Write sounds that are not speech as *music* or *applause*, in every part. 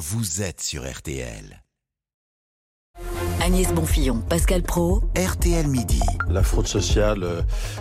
vous êtes sur RTL. Agnès Bonfillon, Pascal Pro, RTL Midi. La fraude sociale, euh,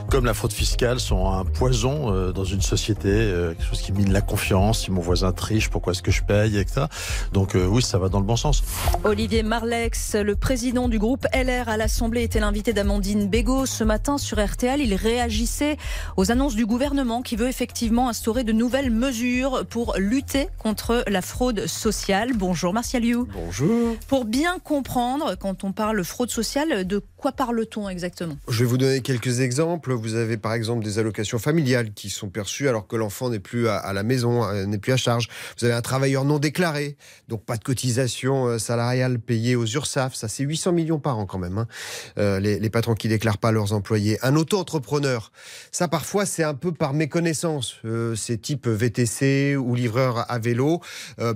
comme la fraude fiscale, sont un poison euh, dans une société, euh, quelque chose qui mine la confiance. Si mon voisin triche, pourquoi est-ce que je paye, etc. Donc oui, ça va dans le bon sens. Olivier Marlex, le président du groupe LR à l'Assemblée, était l'invité d'Amandine Bégaud. Ce matin sur RTL, il réagissait aux annonces du gouvernement qui veut effectivement instaurer de nouvelles mesures pour lutter contre la fraude sociale. Bonjour Martial You. Bonjour. Pour bien comprendre, quand on parle fraude sociale, de quoi parle-t-on exactement? Je vais vous donner quelques exemples. Vous avez par exemple des allocations familiales qui sont perçues alors que l'enfant n'est plus à, la maison, euh, n'est plus à charge. Vous avez un travailleur non déclaré, donc pas de cotisation euh, salariale payée aux URSAF. Ça, c'est 800 millions par an quand même. Hein. Euh, les, patrons qui déclarent pas leurs employés. Un auto-entrepreneur. Ça, parfois, c'est un peu par méconnaissance. c'est type VTC ou livreur à vélo,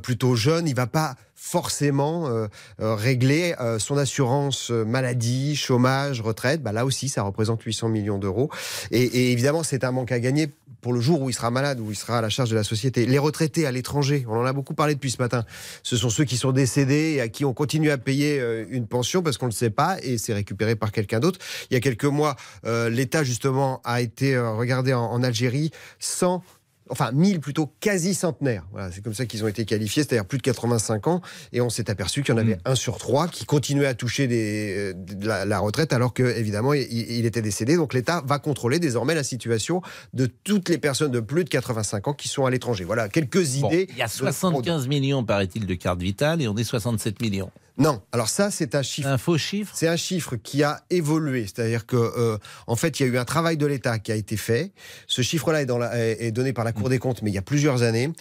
plutôt jeune. Il va pas forcément euh, euh, régler euh, son assurance maladie, chômage, retraite. Bah, là aussi, ça représente 800 millions d'euros. Et, évidemment, c'est un manque à gagner pour le jour où il sera malade, où il sera à la charge de la société. Les retraités à l'étranger, on en a beaucoup parlé depuis ce matin, ce sont ceux qui sont décédés et à qui on continue à payer une pension parce qu'on ne le sait pas et c'est récupéré par quelqu'un d'autre. Il y a quelques mois, l'État justement a été regardé en, en Algérie sans enfin 1000 plutôt quasi centenaires. Voilà, c'est comme ça qu'ils ont été qualifiés, c'est-à-dire plus de 85 ans. Et on s'est aperçu qu'il y en avait hmm. un sur trois qui continuait à toucher des, euh, la, retraite alors que évidemment il, était décédé. Donc l'État va contrôler désormais la situation de toutes les personnes de plus de 85 ans qui sont à l'étranger. Voilà quelques idées. il y a 75 millions, paraît-il, de cartes vitales et on est 67 millions. Non, alors ça c'est un chiffre. Un faux chiffre? C'est un chiffre qui a évolué, c'est-à-dire que euh, en fait il y a eu un travail de l'État qui a été fait. Ce chiffre-là est, est, donné par la Cour des comptes, mais il y a plusieurs années.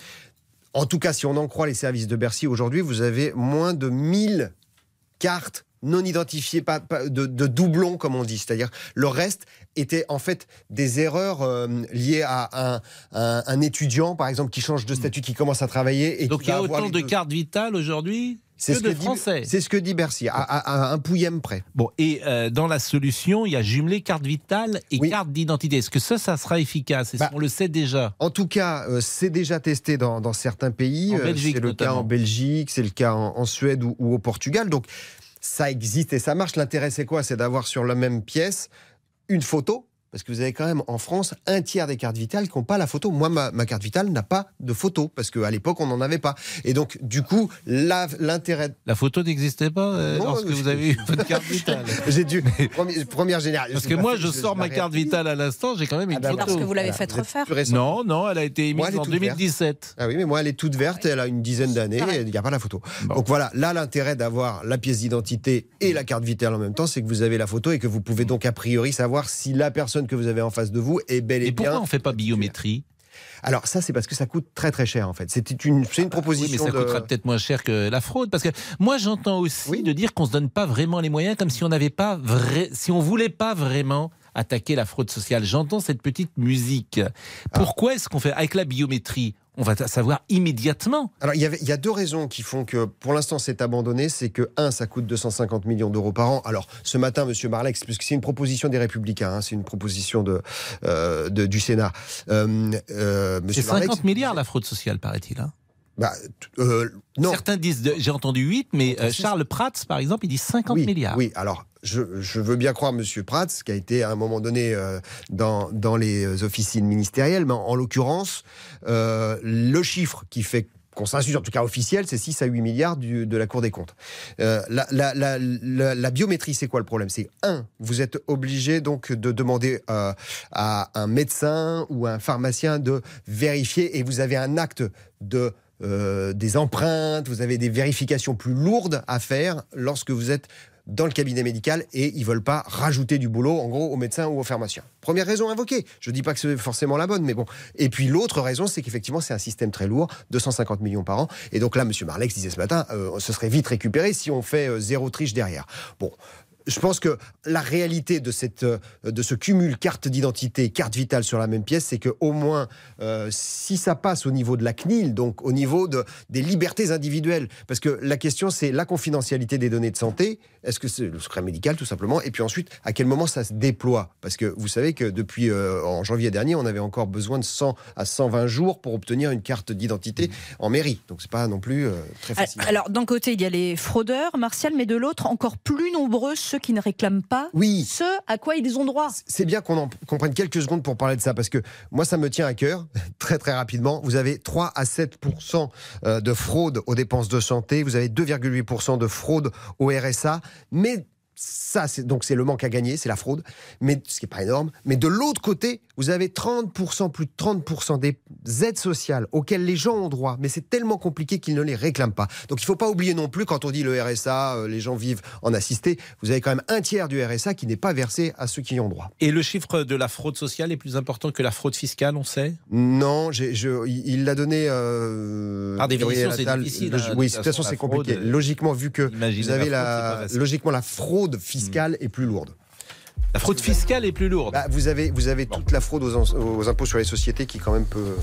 En tout cas, si on en croit les services de Bercy aujourd'hui, vous avez moins de 1000 cartes non identifiées, pas, de, doublons comme on dit. C'est-à-dire le reste était en fait des erreurs euh, liées à un, étudiant, par exemple, qui change de statut, qui commence à travailler. Et Donc il y a autant de cartes vitales aujourd'hui? C'est ce, Français. C'est ce que dit Bercy, à, un pouillème près. Bon, et euh, dans la solution, il y a jumelé carte vitale et carte d'identité. Est-ce que ça, ça sera efficace? Bah, On le sait déjà? En tout cas, euh, c'est déjà testé dans, certains pays. Euh, c'est le cas en Belgique, c'est le cas en, Suède ou, ou, au Portugal. Donc, ça existe et ça marche. L'intérêt, c'est quoi? C'est d'avoir sur la même pièce une photo parce que vous avez quand même en France un tiers des cartes vitales qui n'ont pas la photo. Moi, ma, carte vitale n'a pas de photo, parce qu'à l'époque, on n'en avait pas. Et donc, du coup, l'intérêt... La, photo n'existait pas euh, lorsque vous avez eu *laughs* votre carte vitale *laughs* J'ai dû... Première, génération. Parce que moi, je sors ma carte vitale à l'instant, j'ai quand même une ah bah photo. Parce que vous l'avez fait refaire Non, non, elle a été émise en 2017. Ah oui, mais moi, elle est toute verte, elle a une dizaine d'années, il n'y a pas la photo. Donc voilà, là, l'intérêt d'avoir la pièce d'identité et la carte vitale en même temps, c'est que vous avez la photo et que vous pouvez donc a priori savoir si la personne que vous avez en face de vous est bel et, et bien. Pourquoi on ne fait pas biométrie alors ça, c'est parce que ça coûte très très cher en fait. C'est une, une proposition. Oui, mais ça coûtera peut-être moins cher que la fraude, parce que moi j'entends aussi de dire qu'on se donne pas vraiment les moyens, comme si on n'avait pas vrai, si on voulait pas vraiment attaquer la fraude sociale. J'entends cette petite musique. Ah. Pourquoi est-ce qu'on fait avec la biométrie on va savoir immédiatement. Alors, il y, a deux raisons qui font que, pour l'instant, c'est abandonné. C'est que, un, ça coûte 250 millions d'euros par an. Alors, ce matin, M. Marlex, puisque c'est une proposition des Républicains, hein, c'est une proposition de, euh, du Sénat. Euh, euh c'est 50 milliards, la fraude sociale, paraît-il. Hein bah, non. Certains disent, j'ai entendu 8, mais Charles Prats, par exemple, il dit 50 milliards. Oui, alors je, veux bien croire M. Prats, qui a été à un moment donné euh, dans, dans, les officines ministérielles, mais en, l'occurrence, euh, le chiffre qui fait consensus, en tout cas officiel, c'est 6 à 8 milliards de la Cour des comptes. Euh, la, biométrie, c'est quoi le problème? C'est un, vous êtes obligé donc de demander à un médecin ou un pharmacien de vérifier et vous avez un acte de des empreintes, vous avez des vérifications plus lourdes à faire lorsque vous êtes dans le cabinet médical et ils veulent pas rajouter du boulot, en gros, aux médecins ou aux pharmaciens. Première raison invoquée. Je ne dis pas que c'est forcément la bonne, mais bon. Et puis l'autre raison, c'est qu'effectivement, c'est un système très lourd, 250 millions par an. Et donc là, M. Marlex disait ce matin, euh, ce serait vite récupéré si on fait euh, zéro triche derrière. Bon, je pense que la réalité de, cette, euh, de ce cumul carte d'identité, carte vitale sur la même pièce, c'est qu'au moins, euh, si ça passe au niveau de la CNIL, donc au niveau de, des libertés individuelles, parce que la question c'est la confidentialité des données de santé, est-ce que c'est le secret médical tout simplement, et puis ensuite à quel moment ça se déploie, parce que vous savez que depuis euh, en janvier dernier, on avait encore besoin de 100 à 120 jours pour obtenir une carte d'identité en mairie, donc c'est pas non plus très facile. Alors d'un côté il y a les fraudeurs, Martial, mais de l'autre encore plus nombreux ceux qui ne réclament pas oui. ce à quoi ils ont droit. C'est bien qu'on en prenne quelques secondes pour parler de ça, parce que moi, ça me tient à cœur, *laughs* très très rapidement. Vous avez 3 à 7% euh, de fraude aux dépenses de santé, vous avez 2,8% de fraude au RSA, mais ça, c'est donc c'est le manque à gagner, c'est la fraude, mais ce qui n'est pas énorme. Mais de l'autre côté, vous avez 30%, plus de 30% des aides sociales auxquelles les gens ont droit, mais c'est tellement compliqué qu'ils ne les réclament pas. Donc il ne faut pas oublier non plus, quand on dit le RSA, euh, les gens vivent en assisté, vous avez quand même un tiers du RSA qui n'est pas versé à ceux qui y ont droit. Et le chiffre de la fraude sociale est plus important que la fraude fiscale, on sait? Non, je, il l'a donné. Euh, Par définition, c'est difficile. Hein, oui, de toute façon, c'est compliqué. Logiquement, vu que vous avez la, logiquement la fraude fiscale est plus lourde. La fraude fiscale est plus lourde. Bah, vous avez, vous avez toute la fraude aux, impôts sur les sociétés qui quand même peut.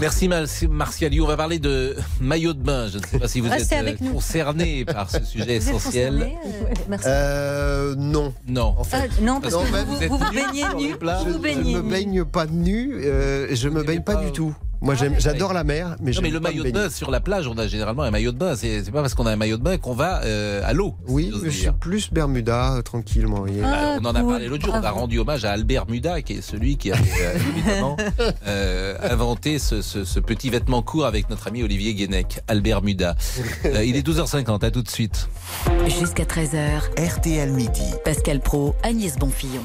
Merci Martiali. On va parler de maillot de bain. Je ne sais pas si vous êtes euh, concerné par ce sujet essentiel. Euh, euh, non. Non. En fait, ah, non, parce que vous, vous, vous, baignez nu. Je ne me baigne pas nu. je ne me baigne pas du tout. Moi, ah, j'adore la mer, mais, non, mais le maillot de bain sur la plage, on a généralement un maillot de bain. C'est pas parce qu'on a un maillot de bain qu'on va euh, à l'eau. Oui, je suis plus Bermuda, euh, tranquillement. Ah, on en a parlé l'autre jour. On a rendu hommage à Albert Muda, qui est celui qui a euh, *laughs* évidemment inventé ce, petit vêtement court avec notre ami Olivier Guénec. Albert Muda. il est 12h50. À tout de suite. Jusqu'à 13h. RTL Midi. Pascal Pro, Agnès Bonfillon.